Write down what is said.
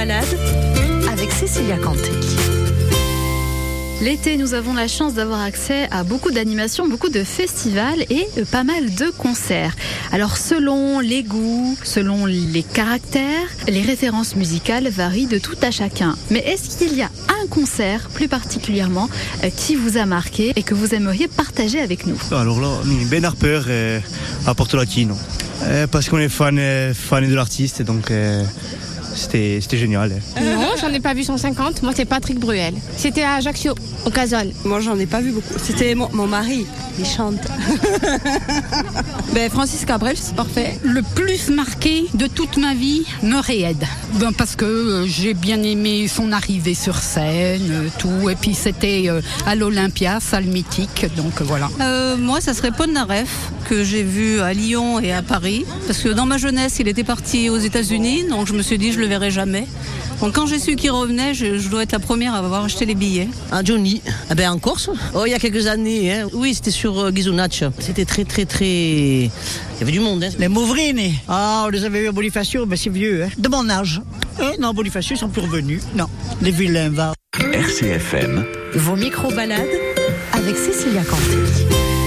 avec Cécilia Canté. L'été, nous avons la chance d'avoir accès à beaucoup d'animations, beaucoup de festivals et pas mal de concerts. Alors selon les goûts, selon les caractères, les références musicales varient de tout à chacun. Mais est-ce qu'il y a un concert plus particulièrement euh, qui vous a marqué et que vous aimeriez partager avec nous? Alors là, Ben Harper euh, à Porto Latino. Euh, parce qu'on est fan, fan de l'artiste, donc euh, c'était génial. Non, j'en ai pas vu 150. Moi, c'est Patrick Bruel. C'était à Ajaccio, au Casol. Moi, j'en ai pas vu beaucoup. C'était mon, mon mari, il chante. ben, Francis Cabrel, c'est parfait. Le plus marqué de toute ma vie, Murray-Head. Ben, parce que euh, j'ai bien aimé son arrivée sur scène, euh, tout. Et puis c'était euh, à l'Olympia, salle mythique. Donc voilà. Moi, ça serait Polnareff, que j'ai vu à Lyon et à Paris. Parce que dans ma jeunesse, il était parti aux États-Unis, donc je me suis dit, je le verrai jamais. Donc quand j'ai su qu'il revenait, je, je dois être la première à avoir acheté les billets. Un Johnny, eh ben en Corse, oh, il y a quelques années. Hein. Oui, c'était sur euh, Ghisonaccia. C'était très, très, très. Il y avait du monde. Hein. Les Mauvrini. Ah, on les avait eu à Bonifacio, mais c'est vieux, hein. De mon âge. Eh, non, Bonifacio, ils sont plus revenus. Non, les vilains, va. Vos micro-balades avec Cécilia Canté.